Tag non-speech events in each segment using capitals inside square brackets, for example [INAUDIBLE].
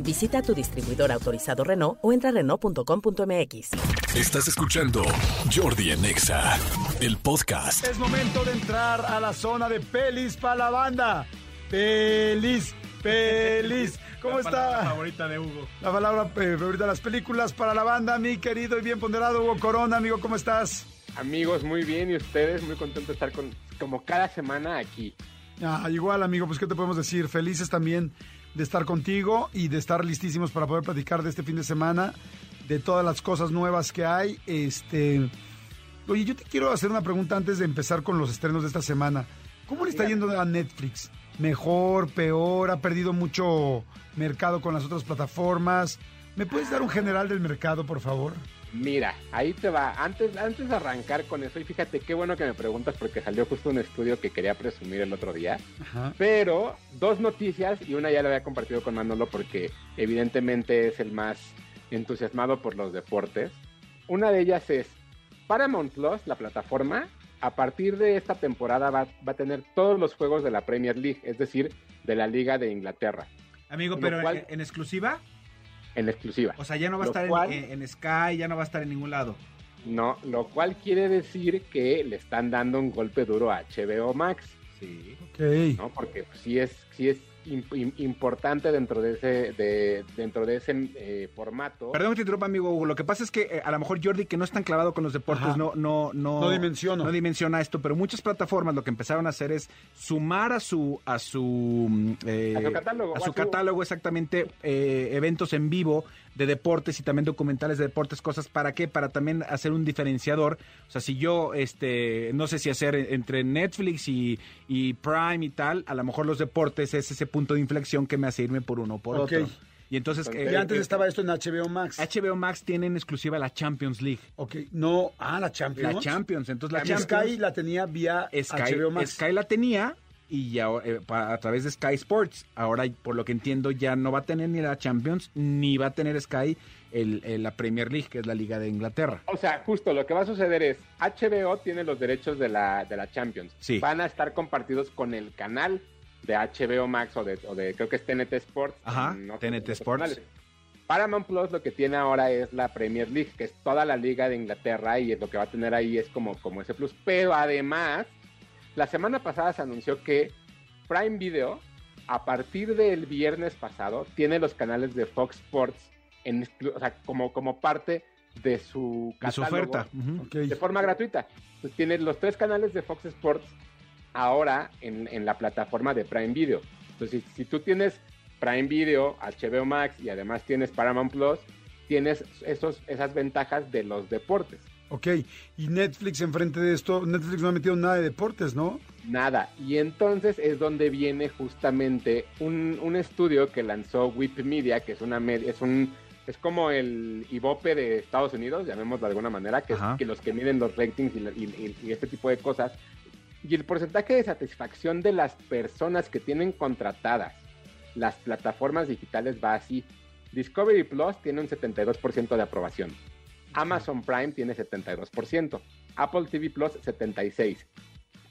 Visita tu distribuidor autorizado Renault o entra a Renault.com.mx. Estás escuchando Jordi en Exa, el podcast. Es momento de entrar a la zona de pelis para la banda. Pelis, pelis. [LAUGHS] ¿Cómo La está? palabra favorita de Hugo. La palabra eh, favorita de las películas para la banda, mi querido y bien ponderado Hugo Corona. Amigo, ¿cómo estás? Amigos, muy bien. Y ustedes, muy contento de estar con, como cada semana aquí. Ah, igual, amigo, pues ¿qué te podemos decir? Felices también de estar contigo y de estar listísimos para poder platicar de este fin de semana, de todas las cosas nuevas que hay. Este, oye, yo te quiero hacer una pregunta antes de empezar con los estrenos de esta semana. ¿Cómo le está yendo a Netflix? ¿Mejor, peor? ¿Ha perdido mucho mercado con las otras plataformas? ¿Me puedes dar un general del mercado, por favor? Mira, ahí te va. Antes, antes de arrancar con eso, y fíjate qué bueno que me preguntas porque salió justo un estudio que quería presumir el otro día. Ajá. Pero dos noticias y una ya la había compartido con Manolo porque evidentemente es el más entusiasmado por los deportes. Una de ellas es Paramount Plus, la plataforma, a partir de esta temporada va, va a tener todos los juegos de la Premier League, es decir, de la Liga de Inglaterra, Amigo, pero cual- en, en exclusiva, en exclusiva. o sea, ya no va a Lo estar en- cual- en, en Sky, ya no va a estar en ningún lado. No, lo cual quiere decir que le están dando un golpe duro a HBO Max, Sí. Ok. ¿no? Porque pues, sí es, sí es importante dentro de ese, de, dentro de ese eh, formato. Perdón que te interrumpa, amigo Hugo. Lo que pasa es que eh, a lo mejor Jordi, que no es tan clavado con los deportes, Ajá. no, no, no, No dimensiona. no dimensiona esto, pero muchas plataformas lo que empezaron a hacer es sumar a su, a su, mm, eh, A su catálogo, a su a su- catálogo exactamente eh, eventos en vivo de deportes y también documentales de deportes, cosas para qué, para también hacer un diferenciador. O sea, si yo, este, no sé si hacer entre Netflix y, y Prime y tal, a lo mejor los deportes es ese punto de inflexión que me hace irme por uno o por otro. Y entonces, eh, Y antes estaba esto en HBO Max. HBO Max tiene en exclusiva la Champions League. Ok, no, ah, la Champions. La Champions, entonces la Champions. Sky la tenía vía Sky, HBO Max. Sky la tenía y ya eh, pa- a través de Sky Sports. Ahora, por lo que entiendo, ya no va a tener ni la Champions ni va a tener Sky el, el- la Premier League, que es la Liga de Inglaterra. O sea, justo lo que va a suceder es, HBO tiene los derechos de la, de la Champions. Sí. Van a estar compartidos con el canal de HBO Max o de, o de creo que es TNT Sports. Ajá, no TNT Sports. Paramount Plus lo que tiene ahora es la Premier League, que es toda la liga de Inglaterra y es lo que va a tener ahí es como, como ese plus. Pero además, la semana pasada se anunció que Prime Video, a partir del viernes pasado, tiene los canales de Fox Sports en, exclu- o sea, como, como parte de su De su catálogo oferta. Ujú. Ok. de forma gratuita. Entonces tienes los tres canales de Fox Sports ahora en, en la plataforma de Prime Video. Entonces, si, si tú tienes Prime Video, HBO Max y además tienes Paramount Plus, tienes esos, esas ventajas de los deportes. Ok, y Netflix enfrente de esto, Netflix no ha metido nada de deportes, ¿no? Nada. Y entonces es donde viene justamente un, un estudio que lanzó Whip Media, que es una es un es como el Ibope de Estados Unidos, llamémoslo de alguna manera, que es que los que miden los ratings y- y- y este tipo de cosas. Y el porcentaje de satisfacción de las personas que tienen contratadas las plataformas digitales va así. Discovery Plus tiene un 72% de aprobación. Amazon Prime tiene 72%. Apple TV Plus 76%.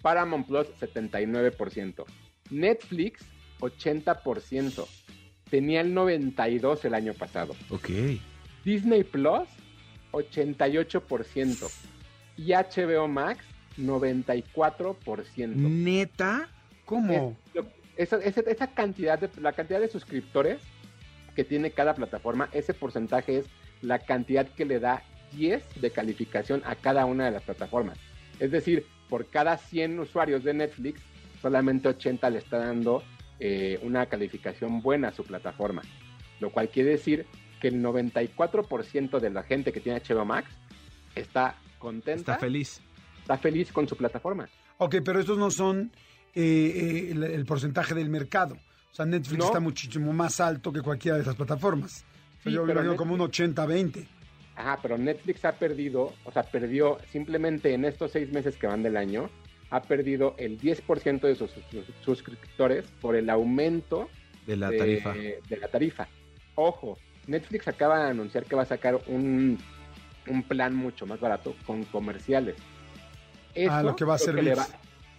Paramount Plus 79%. Netflix 80%. Tenía el 92% el año pasado. Ok. Disney Plus 88%. Y HBO Max 94%. Neta. ¿Cómo? Es- esa, cantidad de, la cantidad de suscriptores que tiene cada plataforma, ese porcentaje es la cantidad que le da 10 de calificación a cada una de las plataformas. Es decir, por cada 100 usuarios de Netflix, solamente 80 le está dando eh, una calificación buena a su plataforma. Lo cual quiere decir que el 94% de la gente que tiene HBO Max está contenta, Está feliz. está feliz con su plataforma. Ok, pero estos no son eh, eh, el, el porcentaje del mercado. O sea, Netflix No. está muchísimo más alto que cualquiera de estas plataformas. O sea, Sí, yo pero imagino como un 80-20. Ajá, pero Netflix ha perdido, o sea, perdió simplemente en estos seis meses que van del año, ha perdido el 10% de sus, sus suscriptores por el aumento De la tarifa. de la tarifa. Ojo, Netflix acaba de anunciar que va a sacar un, un plan mucho más barato con comerciales. Ah, lo que va a va-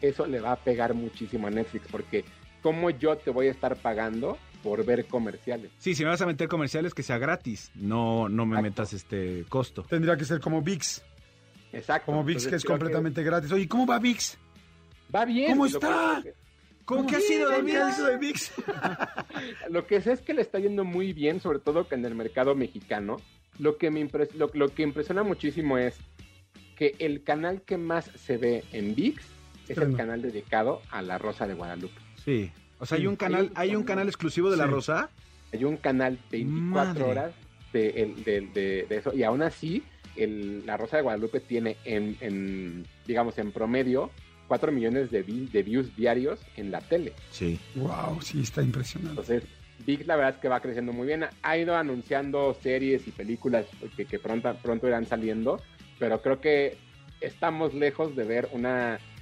Eso le va a pegar muchísimo a Netflix porque ¿cómo yo te voy a estar pagando por ver comerciales? Sí, si me vas a meter comerciales, que sea gratis. No, no me Exacto. metas este costo. Tendría que ser como VIX. Exacto. Como VIX, Entonces, que es completamente gratis. Oye, ¿cómo va VIX? Va bien. ¿Cómo está? ¿Cómo que ha sido de ¿Qué ha ViX? sido de VIX? Lo que sé es que le está yendo muy bien, sobre todo que en el mercado mexicano. Lo que, me impres- lo, lo que impresiona muchísimo es que el canal que más se ve en VIX es el canal dedicado a la Rosa de Guadalupe. Sí. O sea, hay un canal, hay un canal exclusivo de La. Rosa. Hay un canal 24 Madre. horas de, el- de- de- de eso. Y aún así, el- la Rosa de Guadalupe tiene en, en, digamos, en promedio 4 millones de, vi- de views diarios en la tele. Sí. Wow, sí, está impresionante. Entonces, VIX la verdad es que va creciendo muy bien. Ha ido anunciando series y películas que, que pronto, pronto irán saliendo, pero creo que estamos lejos de ver una, un-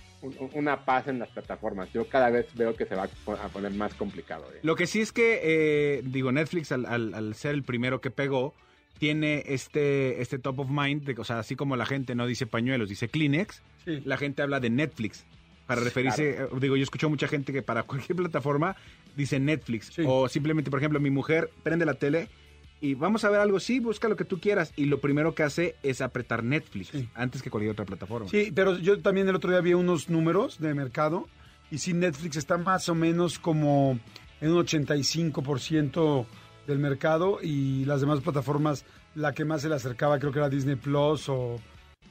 una paz en las plataformas. Yo cada vez veo que se va a po- a poner más complicado. ¿eh? Lo que sí es que, eh, digo, Netflix, al, al- al ser el primero que pegó, tiene este, este top of mind, de, o sea, así como la gente no dice pañuelos, dice Kleenex, Sí. la gente habla de Netflix. Para referirse, eh, digo, yo escucho mucha gente que para cualquier [LAUGHS] plataforma dice Netflix. Sí. O simplemente, por ejemplo, mi mujer prende la tele y vamos a ver algo, sí, busca lo que tú quieras. Y lo primero que hace es apretar Netflix Sí. antes que cualquier otra plataforma. Sí, pero yo también el otro día vi unos números de mercado y sí, Netflix está más o menos como en un 85% del mercado y las demás plataformas, la que más se le acercaba creo que era Disney Plus o,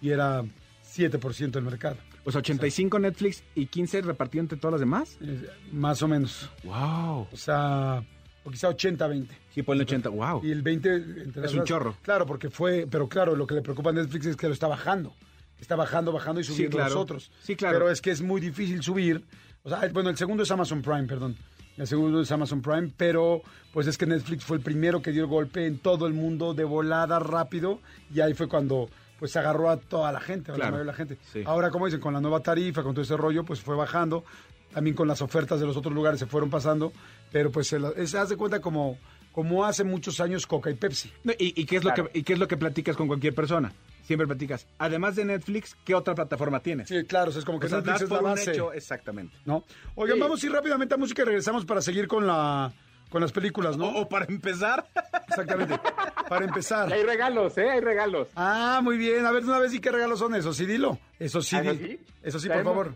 y era 7% del mercado. Pues 85 Netflix y 15 repartido entre todas las demás. Eh, Más o menos. ¡Wow! O sea, o quizá 80-20. Sí, ponle 80. ¡Wow! Y el 20 entre Es un chorro. Claro, porque fue, pero claro, lo que le preocupa a Netflix es que lo está bajando. Está bajando, bajando y Sí, subiendo claro. los otros. Sí, claro. Pero es que es muy difícil subir. O sea, bueno, el segundo es Amazon Prime, perdón. El segundo es Amazon Prime, pero pues es que Netflix fue el primero que dio el golpe en todo el mundo de volada rápido y ahí fue cuando pues agarró a toda la gente, a la Claro. mayoría de la gente. Sí. Ahora, como dicen, con la nueva tarifa, con todo ese rollo, pues fue bajando. También con las ofertas de los otros lugares se fueron pasando, pero pues se, la- se hace cuenta como, como hace muchos años Coca y Pepsi. No, ¿Y, y qué es lo que, ¿Y qué es lo que platicas con cualquier persona? Siempre platicas. Además de Netflix, ¿qué otra plataforma tienes? Sí, claro, o sea, es como que O sea, Netflix das es la un hecho, exactamente. ¿no? Oigan, Sí. vamos a ir rápidamente a música y regresamos para seguir con la con las películas, ¿no? O, o para empezar, [LAUGHS] Exactamente. Para empezar. Y hay regalos, ¿eh? Hay regalos. Ah, muy bien. A ver, una vez, ¿y qué regalos son esos? Sí, dilo. Eso sí, ¿Ah, eso di- sí? Eso sí, por favor.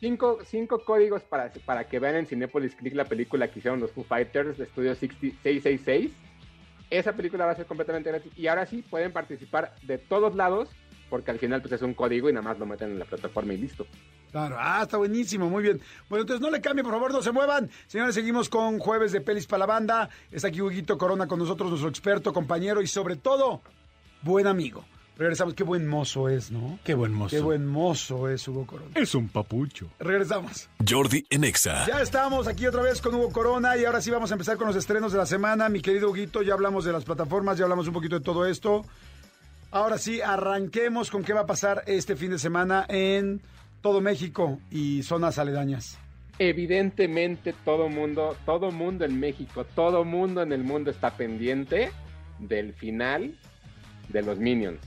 Cinco, cinco códigos para, para que vean en Cinepolis Click la película que hicieron los Foo Fighters de Estudio 60 666. Esa película va a ser completamente gratis. Y ahora sí pueden participar de todos lados, porque al final pues es un código y nada más lo meten en la plataforma y listo. Claro. Ah, está buenísimo, muy bien. Bueno, entonces no le cambien, por favor, no se muevan. Señores, seguimos con Jueves de Pelis para la Banda. Está aquí Huguito Corona con nosotros, nuestro experto, compañero y sobre todo, buen amigo. Regresamos. Qué buen mozo es, ¿no? qué buen mozo. Qué buen mozo es Hugo Corona. Es un papucho. Regresamos. Jordi en Exa. Ya estamos aquí otra vez con Hugo Corona y ahora sí vamos a empezar con los estrenos de la semana. Mi querido Huguito, ya hablamos de las plataformas, ya hablamos un poquito de todo esto. Ahora sí, arranquemos con qué va a pasar este fin de semana en todo México y zonas aledañas. Evidentemente todo mundo, todo mundo en México, todo mundo en el mundo está pendiente del final de los Minions.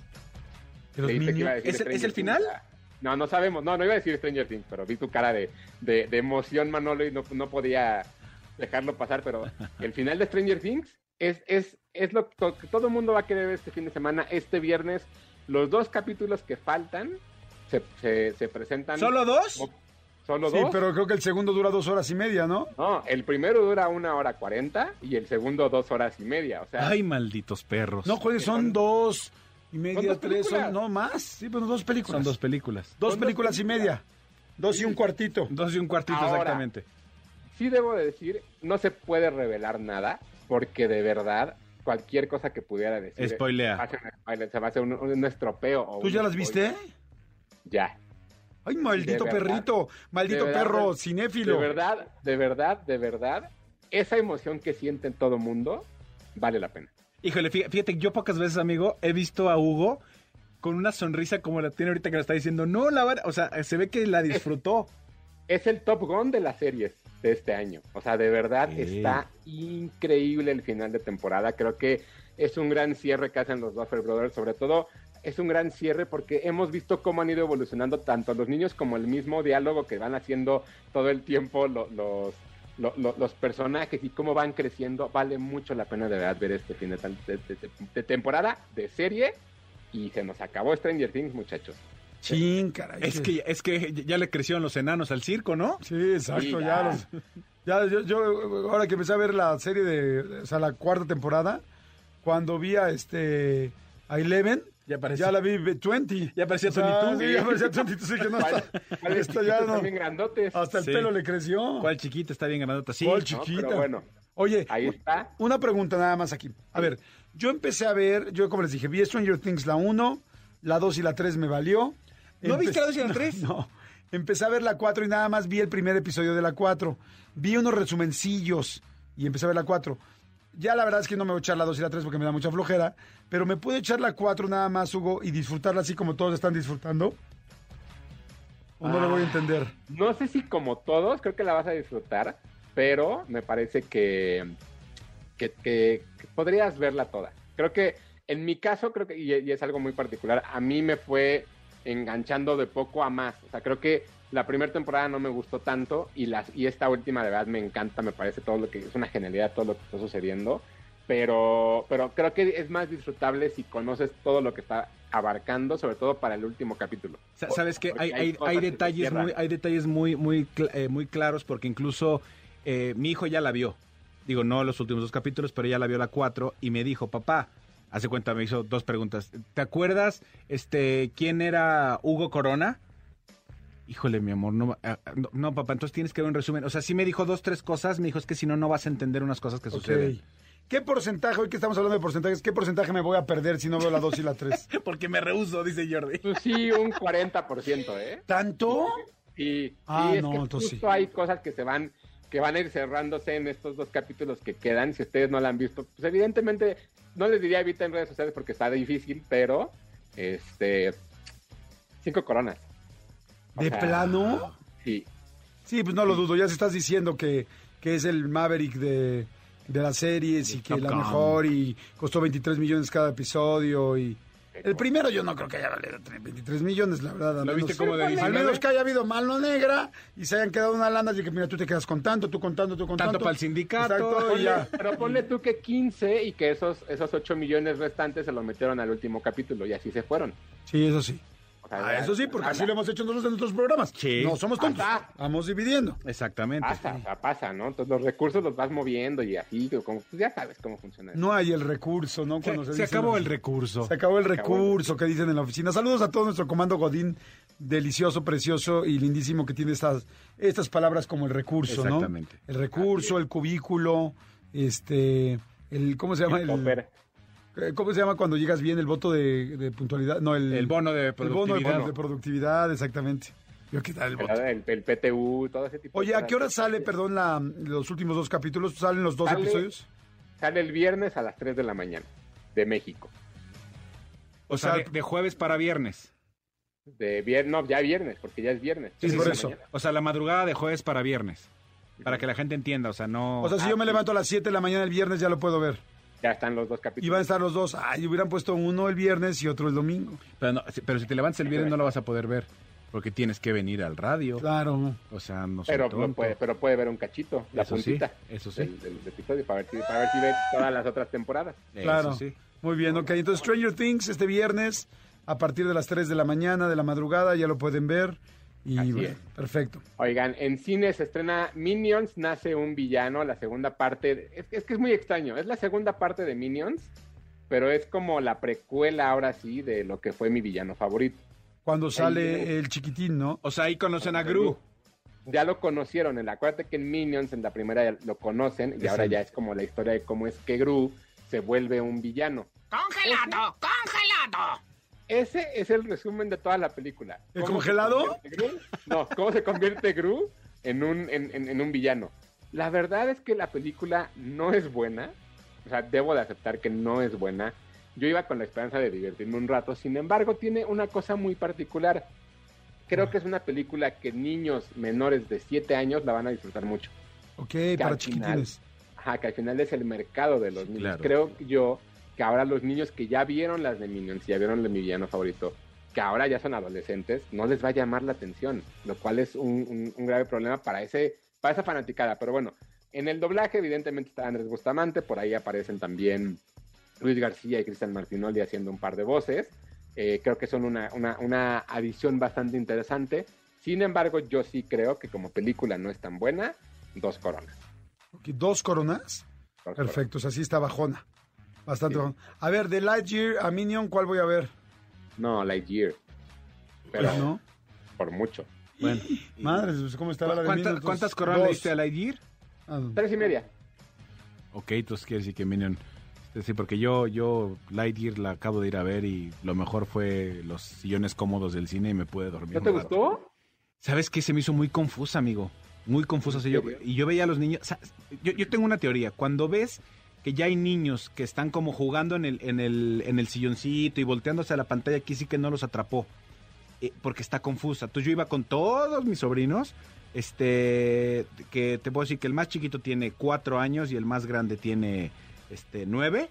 De los Leíste que iba a Minions. decir ¿Es- el Things. final? No, no sabemos. No, no iba a decir Stranger Things, pero vi tu cara de, de- de emoción, Manolo, y no, no podía dejarlo pasar. Pero el final de Stranger Things es, es, es lo que todo el mundo va a querer ver este fin de semana. Este viernes, los dos capítulos que faltan se, se, se presentan. ¿Solo dos? como- ¿Solo Sí, dos? pero creo que el segundo dura dos horas y media, ¿no? No, el primero dura una hora cuarenta y el segundo dos horas y media. O sea, Ay, malditos perros. No, joder, son dos y media, tres, son, películas. no más. Sí, pues dos películas. Son dos películas. Dos películas y media. Dos y un cuartito. Dos y un cuartito, Ahora. exactamente. sí debo de decir, no se puede revelar nada, porque de verdad, cualquier cosa que pudiera decir. Spoilea. se va a hacer un, un estropeo. o ¿Tú un ya las viste? Ya. Ay, maldito verdad. perrito, maldito verdad, perro cinéfilo. De verdad, de verdad, de verdad, esa emoción que sienten todo mundo vale la pena. Híjole, fí- fíjate, yo pocas veces, amigo, he visto a Hugo con una sonrisa como la tiene ahorita que le está diciendo, no, la van-". o sea, se ve que la disfrutó. Es el Top Gun de las series de este año. O sea, de verdad Sí. está increíble el final de temporada. Creo que es un gran cierre que hacen los Duffer Brothers. Sobre todo, es un gran cierre porque hemos visto cómo han ido evolucionando tanto los niños como el mismo diálogo que van haciendo todo el tiempo lo- los, lo- lo- los personajes y cómo van creciendo. Vale mucho la pena de verdad ver este fin de, tal- de- de- de- de temporada, de serie. Y se nos acabó Stranger Things, muchachos. Chin, caray. Es que, es que ya le crecieron los enanos al circo, ¿no? Sí, exacto, Sí, ya. ya. los- ya, yo, yo, ahora que empecé a ver la serie de, o sea, la cuarta temporada, cuando vi a este, a Eleven, Ya parecía- ya la vi 20. Ya parecía O sea, Tony Two. Sí, ya parecía Tony sí que no está, ¿Cuáles esta ya no, también grandotes? hasta el Sí. pelo le creció. ¿Cuál chiquita está bien grandota? Sí. ¿Cuál No, chiquita? pero bueno, Oye, ahí está. una pregunta nada más aquí. A ver, yo empecé a ver, yo como les dije, vi Stranger Things la 1, la 2 y la 3 me valió. ¿No viste la dos y la [LAUGHS] tres? No, empecé a ver la 4 y nada más vi el primer episodio de la 4. Vi unos resumencillos y empecé a ver la 4. Ya la verdad es que no me voy a echar la 2 y la 3 porque me da mucha flojera, pero me puedo echar la 4 nada más, Hugo, y disfrutarla así como todos están disfrutando. ¿O no lo voy a entender? No sé si como todos, creo que la vas a disfrutar, pero me parece que, que, que- que podrías verla toda. Creo que en mi caso, creo que, y, y es algo muy particular, a mí me fue enganchando de poco a más. O sea, creo que la primera temporada no me gustó tanto y, las, y esta última de verdad me encanta, me parece todo lo que es una genialidad todo lo que está sucediendo. Pero, pero creo que es más disfrutable si conoces todo lo que está abarcando, sobre todo para el último capítulo. Sa- Sabes que hay, hay, detalles muy, hay detalles muy, muy, eh, muy claros porque incluso eh, mi hijo ya la vio. Digo, no los últimos dos capítulos, pero ya la vio la cuatro y me dijo, papá, hace cuenta, me hizo dos preguntas. ¿Te acuerdas este quién era Hugo Corona? Híjole, mi amor, no, ah, no, no, papá, entonces tienes que ver un resumen. O sea, sí me dijo dos, tres cosas, me dijo, es que si no, no vas a entender unas cosas que suceden. ¿Qué porcentaje, hoy que estamos hablando de porcentajes, qué porcentaje me voy a perder si no veo la 2 y la 3? [LAUGHS] Porque me rehuso, dice Jordi. Pues sí, un 40%, ¿eh? ¿Tanto? Y, Ah, es no, que entonces justo sí. hay cosas que se van que van a ir cerrándose en estos dos capítulos que quedan. Si ustedes no la han visto, pues evidentemente no les diría evita en redes sociales porque está difícil, pero este cinco coronas. ¿De sea, plano? Sí. Sí, pues no lo dudo. Ya se estás diciendo que, que es el Maverick de, de las series y que Top la mejor y costó 23 millones cada episodio y... El primero yo no creo que haya valido 23 millones, la verdad. al ¿Lo menos- viste como de Al 19? menos que haya habido mano negra y se hayan quedado una lana y que mira, tú te quedas con tanto, tú con tanto, tú con tanto. Tanto para el sindicato. Exacto, y ya. Pero ponle tú que 15 y que esos esos 8 millones restantes se lo metieron al último capítulo y así se fueron. Sí, eso sí. Ah, eso sí, porque así lo hemos hecho nosotros en nuestros programas. Sí. No somos tontos. Vamos dividiendo. Exactamente. Pasa, o sea, pasa, ¿no? Entonces los recursos los vas moviendo y así, como, pues ya sabes cómo funciona. No hay el recurso, ¿no? Se, acabó el recurso. Se acabó el acabó el recurso que dicen en la oficina. Saludos a todo nuestro comando Godín, delicioso, precioso y lindísimo que tiene estas, estas palabras como el recurso, ¿no? Exactamente. El recurso, el cubículo, este, el, ¿cómo se llama? El topper. Eh, ¿Cómo se llama cuando llegas bien el voto de, de puntualidad? No, el, El bono de el bono de, productividad. de productividad, exactamente. Yo qué tal el voto. El, el PTU, todo ese tipo de Oye, ¿a qué hora sale, perdón, la, los últimos dos capítulos? ¿Salen los dos Sale- episodios? Sale el viernes a las 3 de la mañana, de México. O sea, O de, sea, de jueves para viernes. De viernes, no, ya viernes, porque ya es viernes. Sí, Tres por eso. mañana. O sea, la madrugada de jueves para viernes. Para que la gente entienda, o sea, no... O sea, si yo me levanto a las 7 de la mañana el viernes ya lo puedo ver. Ya están los dos Y capítulos. van a estar los dos. Ay, hubieran puesto uno el viernes y otro el domingo. pero, no- si- pero si te levantas el viernes no lo vas a poder ver. Porque tienes que venir al radio. Claro. O sea, no pero, puede, pero puede ver un cachito, la Eso sí, eso sí. del, del episodio para ver, si, para ver si ve todas las otras temporadas. Eso Claro. sí. Muy bien, ok. Entonces, Stranger Things este viernes a partir de las 3 de la mañana, de la madrugada, ya lo pueden ver. Y Así bueno, es. perfecto. Oigan, en cine se estrena Minions, nace un villano, la segunda parte, es, es que es muy extraño, es la segunda parte de Minions, pero es como la precuela ahora sí de lo que fue mi villano favorito. Cuando sale el chiquitín, ¿no? O sea, ahí conocen a Gru. Ya lo conocieron, en la, acuérdate que en Minions en la primera lo conocen y Es ahora el- ya es como la historia de cómo es que Gru se vuelve un villano. ¡Congelado! ¡Congelado! Ese es el resumen de toda la película. ¿El ¿Cómo se congelado? Gru? No, cómo se convierte Gru en un, en, en- en un villano. La verdad es que la película no es buena, O sea, debo de aceptar que no es buena. Yo iba con la esperanza de divertirme un rato, sin embargo, tiene una cosa muy particular. Creo que es una película que niños menores de 7 años la van a disfrutar mucho. Ok, Que para final- chiquitines. Ajá, que al final es el mercado de los Sí, niños. claro. Creo yo que ahora los niños que ya vieron las de Minions, ya vieron de mi villano favorito, que ahora ya son adolescentes, no les va a llamar la atención, lo cual es un, un- un grave problema para, ese, para esa fanaticada. Pero bueno, en el doblaje evidentemente está Andrés Bustamante, por ahí aparecen también Luis García y Cristian Martinoli haciendo un par de voces. Eh, creo que son una, una, una adición bastante interesante. Sin embargo, yo sí creo que como película no es tan buena, dos coronas. ¿Dos coronas? Dos Perfecto, o sea, sí está bajona. Bastante Sí. A ver, de Lightyear a Minion, ¿cuál voy a ver? No, Lightyear. Pero Pues no. por mucho. Bueno. Madre, pues, ¿cómo está la de ¿Cuánta- Minion? Entonces, ¿Cuántas coronas le diste a Lightyear? Ah, no. Tres y media. Ok, entonces quiere decir que Minion... Sí, porque yo, yo Lightyear la acabo de ir a ver y lo mejor fue los sillones cómodos del cine y me pude dormir. ¿No te rato. gustó? ¿Sabes qué? Se me hizo muy confusa, amigo. Muy confusa. O sea, yo- y yo veía a los niños. o sea, yo, yo tengo una teoría. Cuando ves que ya hay niños que están como jugando en el, en el, en el silloncito y volteándose a la pantalla, aquí sí que no los atrapó. eh, porque está confusa. Entonces yo iba con todos mis sobrinos. Este, que te puedo decir que el más chiquito tiene cuatro años y el más grande tiene este nueve.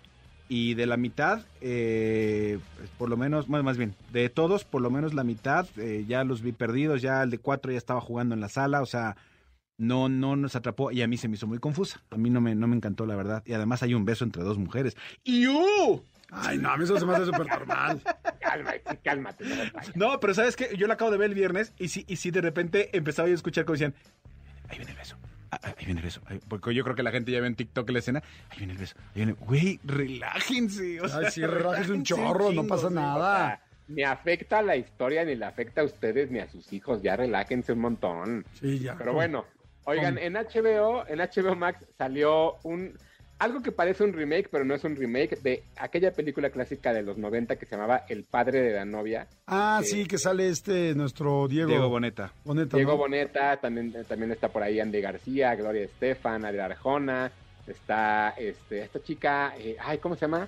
Y de la mitad, eh, por lo menos, bueno, más bien, de todos, por lo menos la mitad, eh, ya los vi perdidos, ya el de cuatro ya estaba jugando en la sala, o sea, no, no nos atrapó y a mí se me hizo muy confusa. A mí no me, no me encantó, la verdad. Y además hay un beso entre dos mujeres. ¡Y ¡uh! Ay, no, a mí eso se me hace súper normal. Cálmate, cálmate. No, pero ¿sabes qué? Yo la acabo de ver el viernes y sí, y sí de repente empezaba yo a escuchar como decían, ahí viene el beso. ah, ah, Ahí viene el beso. Porque yo creo que la gente ya ve en TikTok la escena. Ahí viene el beso. Ahí viene. Güey, relájense. o sea, Ay, sí, relájense un chorro, no pasa sí. nada. Ni afecta a la historia, ni le afecta a ustedes, ni a sus hijos. Ya relájense un montón. Sí, ya. Pero bueno, oigan, en HBO, en HBO Max salió un algo que parece un remake, pero no es un remake de aquella película clásica de los 90 que se llamaba El padre de la novia. Ah, Eh, sí, que sale este, nuestro Diego, Diego Boneta. Boneta. Diego ¿no? Boneta, también, también está por ahí Andy García, Gloria Estefan, Adriana Arjona, está este, esta chica, eh, ay, ¿cómo se llama?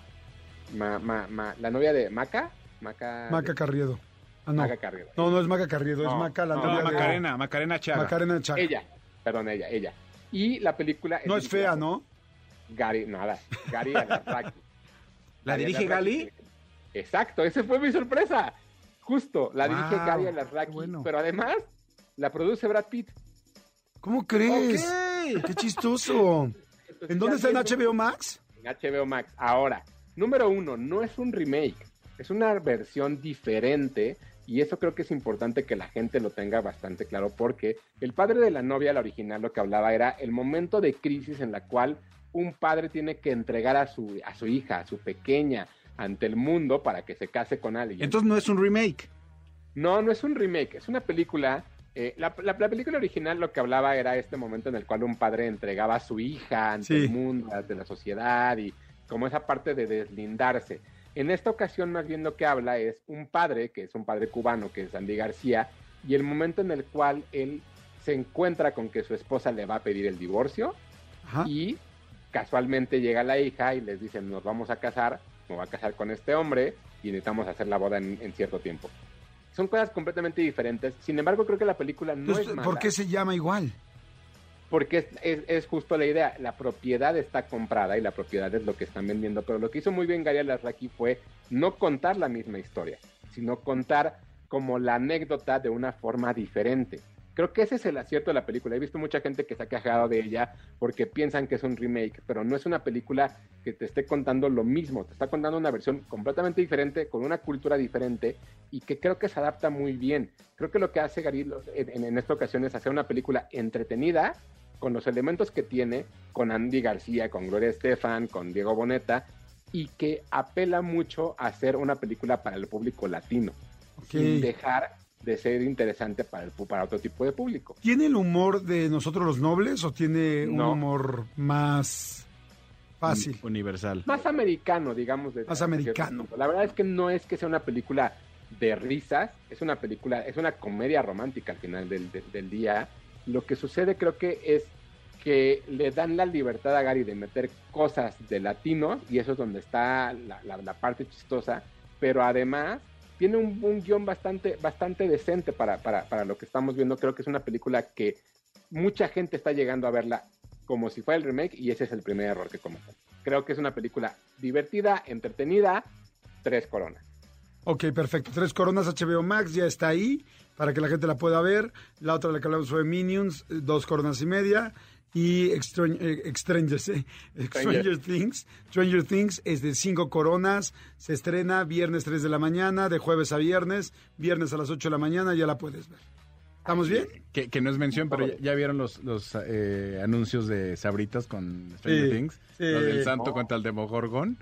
Ma- ma- ma- la novia de Maca, Maca, Maca Carriedo. Ah, no. Maca Carrero. No, no es Maca Carriedo, es Maca la no, de- Macarena, Macarena Chaga. Macarena Chaca. Ella, perdón, ella, ella. Y la película No es fea, ¿no? Gary, nada, Gary [LAUGHS] Alarraqui. ¿La Gary dirige. Gali? Exacto, esa fue mi sorpresa. Justo, la dirige Gary Alarraqui, bueno. pero además la produce Brad Pitt. ¿Cómo crees? Ok. Qué chistoso. [LAUGHS] ¿En dónde está en HBO Max? en HBO Max. Ahora, número uno, no es un remake, es una versión diferente y eso creo que es importante que la gente lo tenga bastante claro porque el padre de la novia, la original, lo que hablaba era el momento de crisis en la cual un padre tiene que entregar a su, a su hija, a su pequeña, ante el mundo para que se case con alguien. Entonces no es un remake. No, no es un remake, es una película. eh, la, la- la película original lo que hablaba era este momento en el cual un padre entregaba a su hija ante Sí. el mundo, ante la sociedad y como esa parte de deslindarse. En esta ocasión más bien lo que habla es un padre, que es un padre cubano, que es Andy García, y el momento en el cual él se encuentra con que su esposa le va a pedir el divorcio Ajá. y casualmente llega la hija y les dicen nos vamos a casar, me voy a casar con este hombre y necesitamos hacer la boda en, en cierto tiempo. Son cosas completamente diferentes. Sin embargo, creo que la película no Entonces, es mala. ¿Por qué se llama igual? Porque es, es- es justo la idea. La propiedad está comprada y la propiedad es lo que están vendiendo. Pero lo que hizo muy bien Gary Alarraqui fue no contar la misma historia, sino contar como la anécdota de una forma diferente. Creo que ese es el acierto de la película. He visto mucha gente que se ha quejado de ella porque piensan que es un remake, pero no es una película que te esté contando lo mismo. Te está contando una versión completamente diferente, con una cultura diferente y que creo que se adapta muy bien. Creo que lo que hace Gary en, en esta ocasión es hacer una película entretenida con los elementos que tiene, con Andy García, con Gloria Estefan, con Diego Boneta, y que apela mucho a hacer una película para el público latino, sin dejar de ser interesante para, el, pu- para otro tipo de público. ¿Tiene el humor de nosotros los nobles o tiene un No. humor más fácil? Universal. Más americano, digamos. de- Más americano. La verdad es que no es que sea una película de risas, es una película, es una comedia romántica al final del, del- del día. Lo que sucede creo que es que le dan la libertad a Gary de meter cosas de latinos y eso es donde está la, parte chistosa, pero además tiene un, un guion bastante, bastante decente para, para, para lo que estamos viendo. Creo que es una película que mucha gente está llegando a verla como si fuera el remake y ese es el primer error que cometen. Creo que es una película divertida, entretenida, tres coronas. Ok, perfecto. Tres coronas HBO Max ya está ahí para que la gente la pueda ver. La otra la que hablamos fue Minions, dos coronas y media. Y Extran- eh, Strangers, [LAUGHS] eh, Stranger Things. Stranger Things es de cinco coronas. Se estrena viernes 3 de la mañana, de jueves a viernes. Viernes a las 8 de la mañana, ya la puedes ver. ¿Estamos bien? Que, que no es mención, pero ya, ya vieron los, los eh, anuncios de Sabritas con Stranger Sí, Things. sí. Los del Santo No. contra el Demogorgon.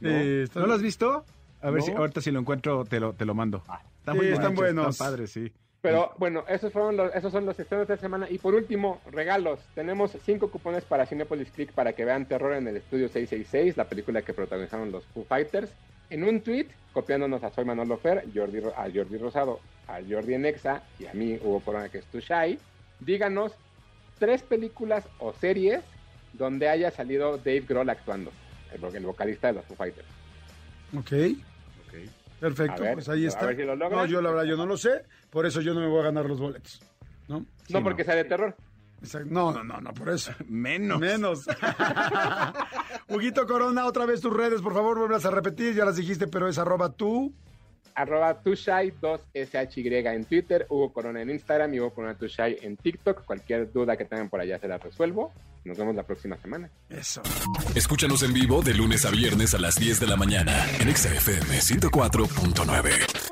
¿No? Eh, está- ¿No lo has visto? A ver No. si ahorita si lo encuentro te lo, te lo mando. Están Sí, muy están buenos. Están padres, sí. Pero bueno, esos fueron los, esos son los estrenos de esta semana. Y por último, regalos. Tenemos cinco cupones para Cinepolis Click para que vean Terror en el Estudio 666, la película que protagonizaron los Foo Fighters. En un tweet, copiándonos a Soy Manolo Fer, Jordi, Ro- a Jordi Rosado, a Jordi Enexa y a mí, Hugo Corona, que es tu Shy, díganos tres películas o series donde haya salido Dave Grohl actuando, el, vo- el vocalista de los Foo Fighters. Ok. Perfecto, ver, pues ahí a está. ver si lo logran. no, yo la verdad, yo no lo sé. Por eso yo no me voy a ganar los boletos. ¿No? no porque sea de terror. No, no, no, no, por eso. [LAUGHS] Menos. Menos. [LAUGHS] Huguito Corona, otra vez tus redes, por favor, vuelvas a repetir, ya las dijiste, pero es arroba tú. Arroba tushai 2shy en Twitter, Hugo Corona en Instagram y Hugo Corona Tushai en TikTok. Cualquier duda que tengan por allá se la resuelvo. Nos vemos la próxima semana. Eso. Escúchanos en vivo de lunes a viernes a las 10 de la mañana en Exa FM 104.9.